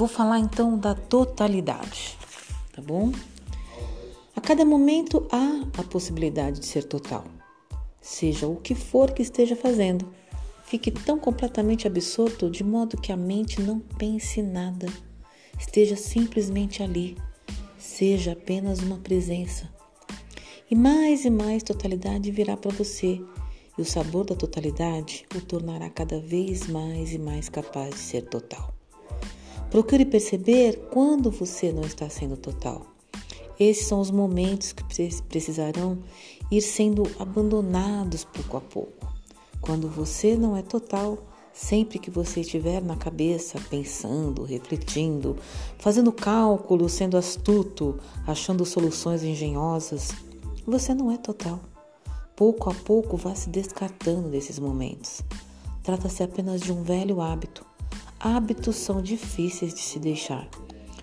Vou falar então da totalidade, tá bom? A cada momento há a possibilidade de ser total, seja o que for que esteja fazendo. Fique tão completamente absorto de modo que a mente não pense nada, esteja simplesmente ali, seja apenas uma presença. E mais e mais totalidade virá para você, e o sabor da totalidade o tornará cada vez mais e mais capaz de ser total. Procure perceber quando você não está sendo total. Esses são os momentos que precisarão ir sendo abandonados pouco a pouco. Quando você não é total, sempre que você estiver na cabeça pensando, refletindo, fazendo cálculos, sendo astuto, achando soluções engenhosas, você não é total. Pouco a pouco vá se descartando desses momentos. Trata-se apenas de um velho hábito Hábitos são difíceis de se deixar,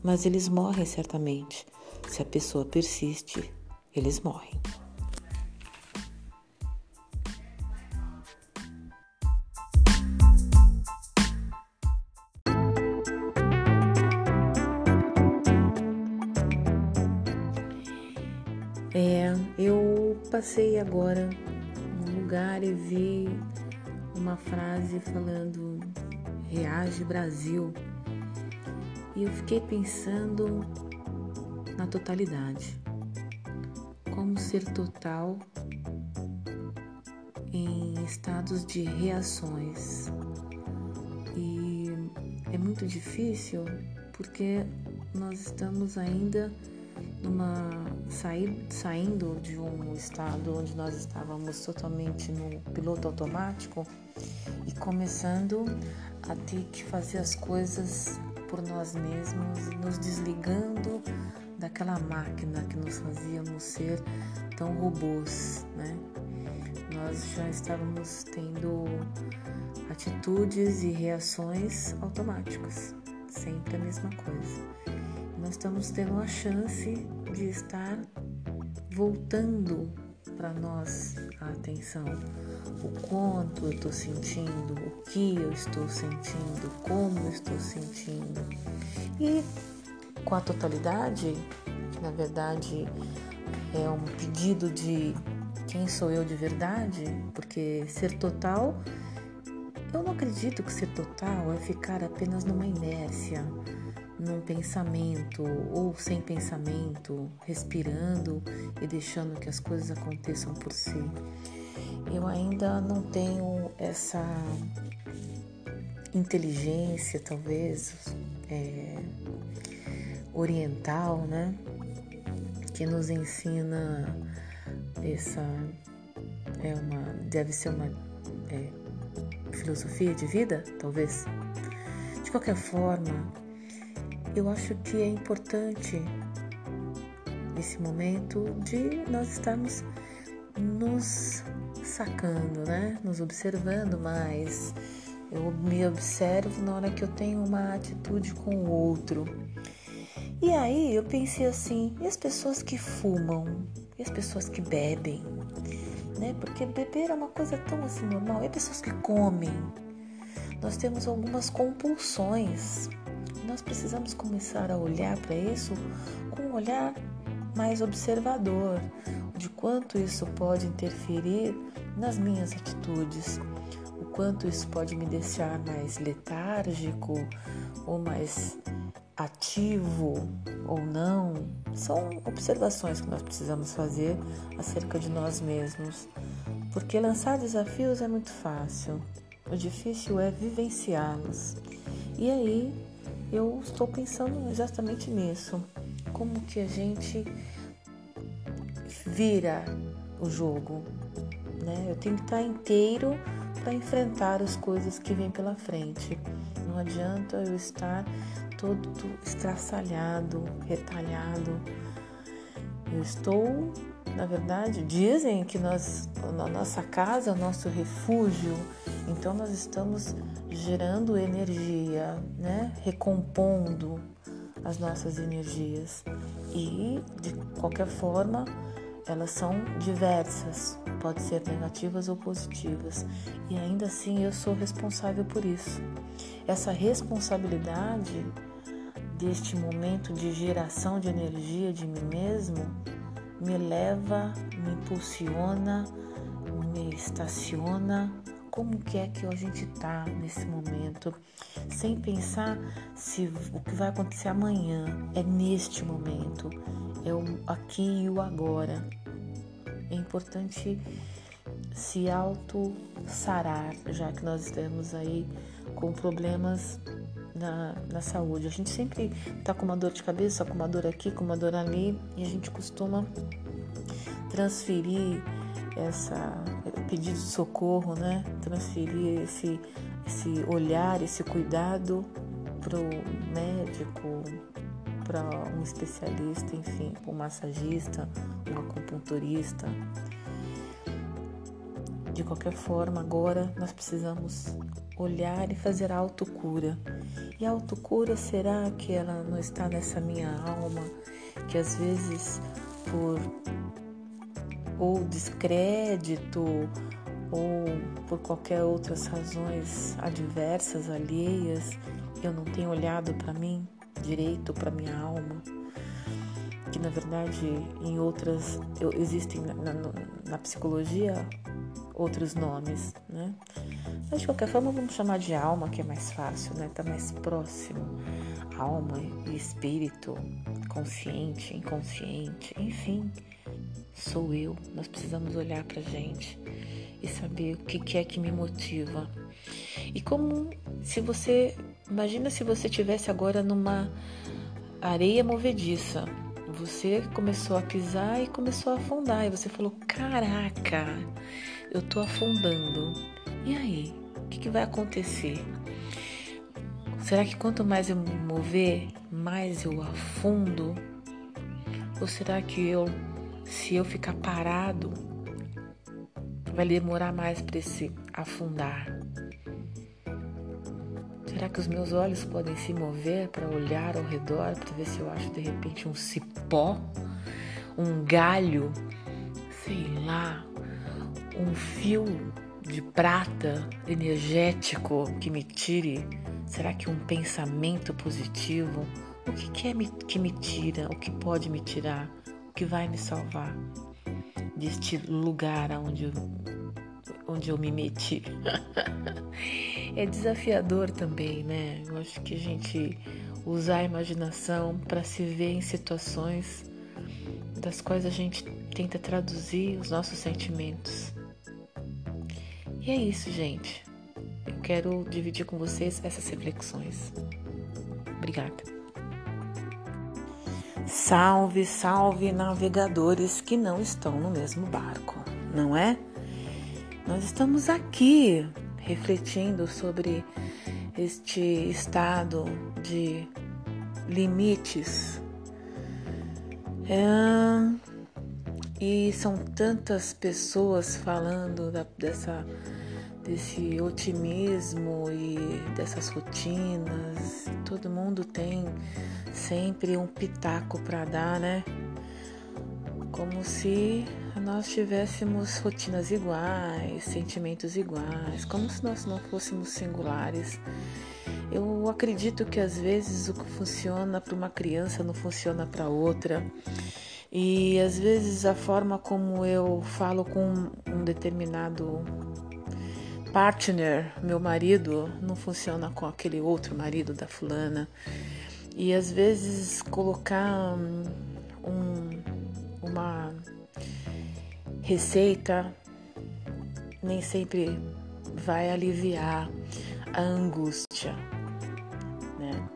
mas eles morrem certamente. Se a pessoa persiste, eles morrem. É, eu passei agora num lugar e vi uma frase falando Reage Brasil. E eu fiquei pensando na totalidade. Como ser total em estados de reações. E é muito difícil porque nós estamos ainda numa saindo de um estado onde nós estávamos totalmente no piloto automático e começando a ter que fazer as coisas por nós mesmos, nos desligando daquela máquina que nos fazíamos ser tão robôs, né? Nós já estávamos tendo atitudes e reações automáticas, sempre a mesma coisa. Nós estamos tendo a chance de estar voltando para nós a atenção, o quanto eu estou sentindo, o que eu estou sentindo, como eu estou sentindo. E com a totalidade, que na verdade é um pedido de quem sou eu de verdade, porque ser total, eu não acredito que ser total é ficar apenas numa inércia num pensamento ou sem pensamento, respirando e deixando que as coisas aconteçam por si. Eu ainda não tenho essa inteligência, talvez, é, oriental, né? Que nos ensina essa é uma deve ser uma é, filosofia de vida, talvez. De qualquer forma, eu acho que é importante nesse momento de nós estarmos nos sacando, né? Nos observando mais. Eu me observo na hora que eu tenho uma atitude com o outro. E aí eu pensei assim, e as pessoas que fumam? E as pessoas que bebem? Né? Porque beber é uma coisa tão assim normal. E as pessoas que comem? Nós temos algumas compulsões nós precisamos começar a olhar para isso com um olhar mais observador, de quanto isso pode interferir nas minhas atitudes, o quanto isso pode me deixar mais letárgico ou mais ativo ou não. São observações que nós precisamos fazer acerca de nós mesmos, porque lançar desafios é muito fácil, o difícil é vivenciá-los. E aí eu estou pensando exatamente nisso. Como que a gente vira o jogo, né? Eu tenho que estar inteiro para enfrentar as coisas que vêm pela frente. Não adianta eu estar todo estraçalhado, retalhado. Eu estou, na verdade, dizem que nós, a nossa casa é o nosso refúgio, então nós estamos gerando energia, né? recompondo as nossas energias. E de qualquer forma, elas são diversas, pode ser negativas ou positivas. E ainda assim eu sou responsável por isso. Essa responsabilidade deste momento de geração de energia de mim mesmo me leva, me impulsiona, me estaciona. Como que é que a gente está nesse momento, sem pensar se o que vai acontecer amanhã é neste momento, é o aqui e o agora. É importante se auto-sarar, já que nós estamos aí com problemas na, na saúde. A gente sempre está com uma dor de cabeça, com uma dor aqui, com uma dor ali, e a gente costuma transferir essa pedido de socorro, né? Transferir esse, esse olhar, esse cuidado para o médico, para um especialista, enfim, um massagista, um acupunturista. De qualquer forma, agora nós precisamos olhar e fazer autocura. E a autocura será que ela não está nessa minha alma, que às vezes por ou descrédito ou por qualquer outras razões adversas, alheias, eu não tenho olhado para mim direito, para minha alma, que na verdade em outras eu, existem na, na, na psicologia outros nomes, né? Mas de qualquer forma vamos chamar de alma, que é mais fácil, né? Tá mais próximo. Alma e espírito, consciente, inconsciente, enfim, sou eu. Nós precisamos olhar pra gente e saber o que, é que me motiva. E como se você, imagina se você tivesse agora numa areia movediça. Você começou a pisar e começou a afundar e você falou: "Caraca, eu tô afundando. E aí? O que, que vai acontecer? Será que quanto mais eu me mover, mais eu afundo? Ou será que eu, se eu ficar parado, vai demorar mais para esse afundar? Será que os meus olhos podem se mover para olhar ao redor, para ver se eu acho de repente um cipó, um galho, sei lá, um fio de prata energético que me tire? Será que um pensamento positivo? O que, que é que me tira? O que pode me tirar? O que vai me salvar deste lugar onde onde eu me meti? é desafiador também, né? Eu acho que a gente usar a imaginação para se ver em situações das quais a gente tenta traduzir os nossos sentimentos. E é isso, gente. Eu quero dividir com vocês essas reflexões. Obrigada. Salve, salve navegadores que não estão no mesmo barco, não é? Nós estamos aqui refletindo sobre este estado de limites. É, e são tantas pessoas falando da, dessa, desse otimismo e dessas rotinas. Todo mundo tem sempre um pitaco para dar, né? Como se nós tivéssemos rotinas iguais, sentimentos iguais, como se nós não fôssemos singulares. Eu acredito que às vezes o que funciona para uma criança não funciona para outra. E às vezes a forma como eu falo com um determinado partner, meu marido, não funciona com aquele outro marido da fulana. E às vezes colocar uma receita nem sempre vai aliviar a angústia, né?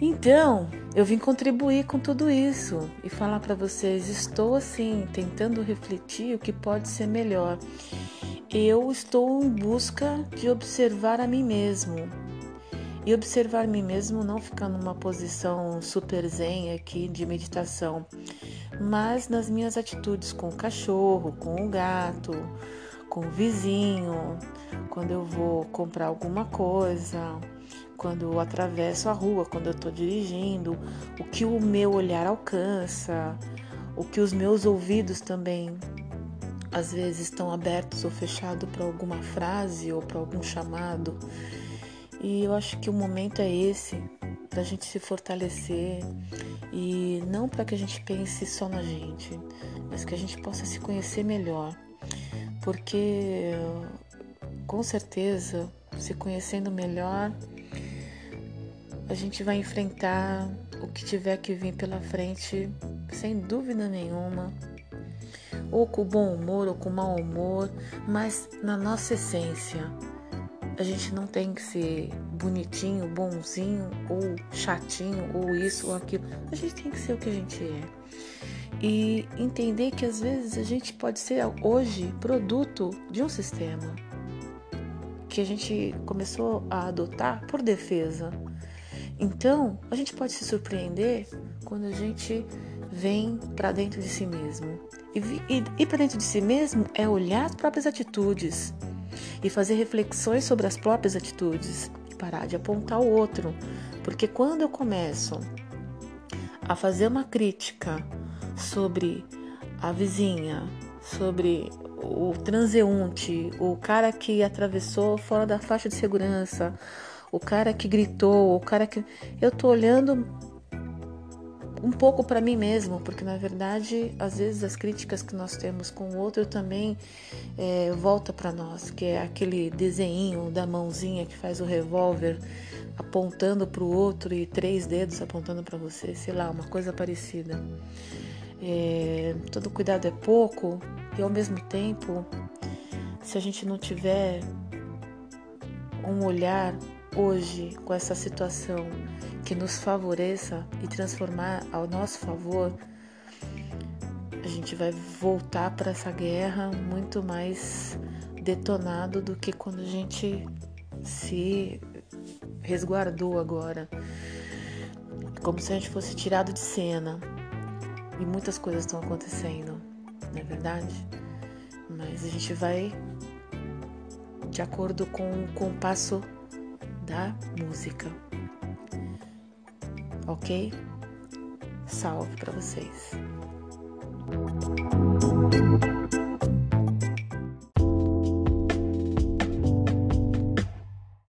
Então, eu vim contribuir com tudo isso e falar para vocês: estou assim, tentando refletir o que pode ser melhor. Eu estou em busca de observar a mim mesmo. E observar mim mesmo não ficar numa posição super zen aqui de meditação, mas nas minhas atitudes com o cachorro, com o gato, com o vizinho, quando eu vou comprar alguma coisa, quando eu atravesso a rua, quando eu estou dirigindo, o que o meu olhar alcança, o que os meus ouvidos também às vezes estão abertos ou fechados para alguma frase ou para algum chamado. E eu acho que o momento é esse para a gente se fortalecer e não para que a gente pense só na gente, mas que a gente possa se conhecer melhor, porque com certeza, se conhecendo melhor, a gente vai enfrentar o que tiver que vir pela frente, sem dúvida nenhuma, ou com bom humor ou com mau humor, mas na nossa essência. A gente não tem que ser bonitinho, bonzinho ou chatinho ou isso ou aquilo. A gente tem que ser o que a gente é. E entender que às vezes a gente pode ser hoje produto de um sistema que a gente começou a adotar por defesa. Então, a gente pode se surpreender quando a gente vem para dentro de si mesmo. E, e para dentro de si mesmo é olhar as próprias atitudes e fazer reflexões sobre as próprias atitudes e parar de apontar o outro. Porque quando eu começo a fazer uma crítica sobre a vizinha, sobre o transeunte, o cara que atravessou fora da faixa de segurança, o cara que gritou, o cara que. Eu tô olhando um pouco para mim mesmo, porque na verdade, às vezes as críticas que nós temos com o outro também é, volta para nós, que é aquele desenho da mãozinha que faz o revólver apontando para o outro e três dedos apontando para você, sei lá, uma coisa parecida. É, todo cuidado é pouco e ao mesmo tempo, se a gente não tiver um olhar hoje com essa situação que nos favoreça e transformar ao nosso favor, a gente vai voltar para essa guerra muito mais detonado do que quando a gente se resguardou agora. Como se a gente fosse tirado de cena. E muitas coisas estão acontecendo, não é verdade? Mas a gente vai de acordo com o compasso da música. Ok? Salve para vocês.